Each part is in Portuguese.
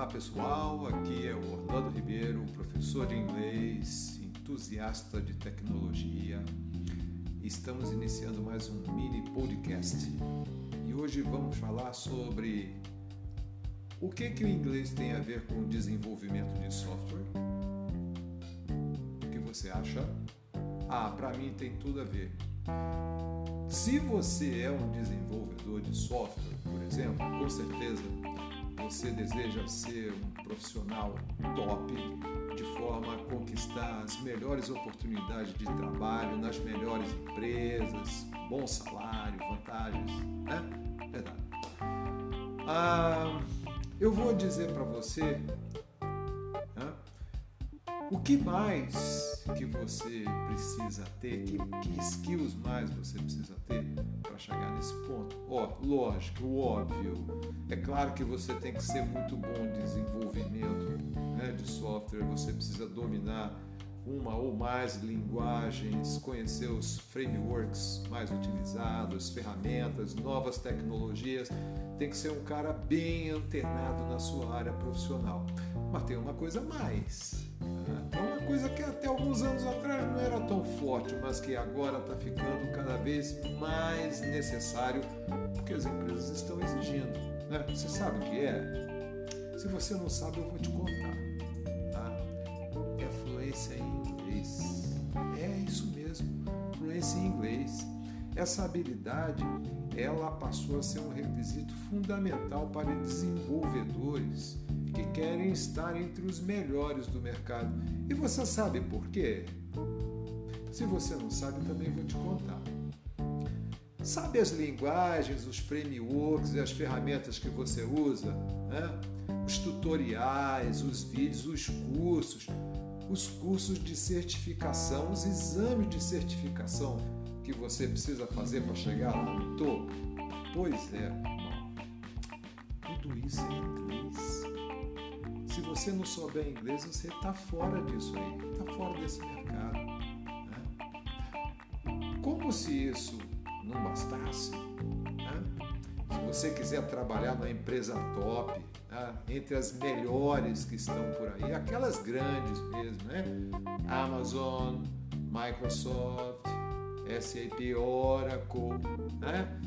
Olá pessoal, aqui é o Orlando Ribeiro, professor de inglês, entusiasta de tecnologia. Estamos iniciando mais um mini podcast e hoje vamos falar sobre o que, que o inglês tem a ver com o desenvolvimento de software. O que você acha? Ah, para mim tem tudo a ver. Se você é um desenvolvedor de software, por exemplo, com certeza você deseja ser um profissional top, de forma a conquistar as melhores oportunidades de trabalho nas melhores empresas, bom salário, vantagens, né? Verdade. Ah, eu vou dizer para você né, o que mais que você precisa ter, que, que skills mais você precisa ter para chegar nesse ponto. Ó, lógico, o óbvio. É claro que você tem que ser muito bom em desenvolvimento né, de software, você precisa dominar uma ou mais linguagens, conhecer os frameworks mais utilizados, ferramentas, novas tecnologias. Tem que ser um cara bem antenado na sua área profissional. Mas tem uma coisa mais. Né? É uma coisa que até alguns anos atrás não era tão forte, mas que agora está ficando cada vez mais necessário porque as empresas estão exigindo. Né? Você sabe o que é? Se você não sabe, eu vou te contar. Essa habilidade, ela passou a ser um requisito fundamental para desenvolvedores que querem estar entre os melhores do mercado. E você sabe por quê? Se você não sabe, também vou te contar. Sabe as linguagens, os frameworks e as ferramentas que você usa? Né? Os tutoriais, os vídeos, os cursos, os cursos de certificação, os exames de certificação que você precisa fazer para chegar lá no topo? Pois é, tudo isso é inglês. Se você não souber inglês, você está fora disso aí, está fora desse mercado. Né? Como se isso não bastasse, né? se você quiser trabalhar numa empresa top, né? entre as melhores que estão por aí, aquelas grandes mesmo, né? Amazon, Microsoft, SAP, Oracle, né?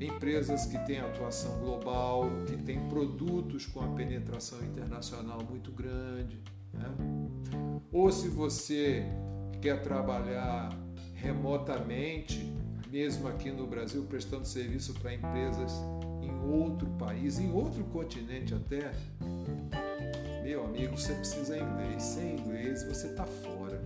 empresas que têm atuação global, que têm produtos com a penetração internacional muito grande. Né? Ou se você quer trabalhar remotamente, mesmo aqui no Brasil, prestando serviço para empresas em outro país, em outro continente até, meu amigo, você precisa inglês. Sem inglês você está fora.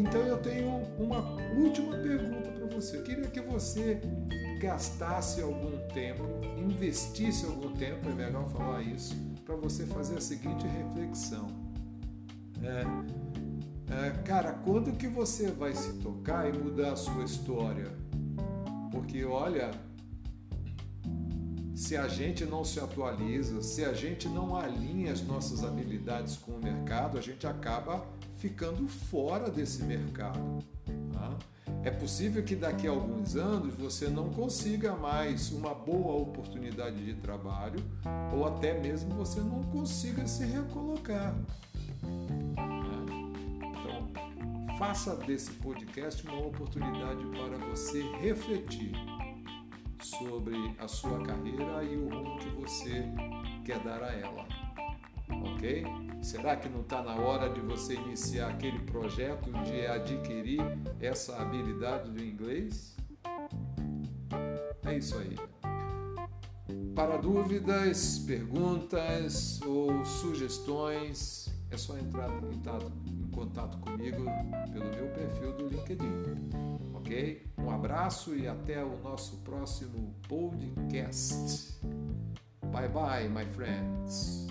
Então eu tenho uma última pergunta para você. Eu queria que você gastasse algum tempo, investisse algum tempo, é melhor falar isso, para você fazer a seguinte reflexão. É, é, cara, quando que você vai se tocar e mudar a sua história? Porque olha, se a gente não se atualiza, se a gente não alinha as nossas habilidades com o mercado, a gente acaba ficando fora desse mercado. Tá? É possível que daqui a alguns anos você não consiga mais uma boa oportunidade de trabalho ou até mesmo você não consiga se recolocar. faça desse podcast uma oportunidade para você refletir sobre a sua carreira e o rumo que você quer dar a ela. Ok? Será que não está na hora de você iniciar aquele projeto de adquirir essa habilidade do inglês? É isso aí. Para dúvidas, perguntas ou sugestões, é só entrar em contato comigo pelo meu perfil do LinkedIn. Ok? Um abraço e até o nosso próximo podcast. Bye bye, my friends.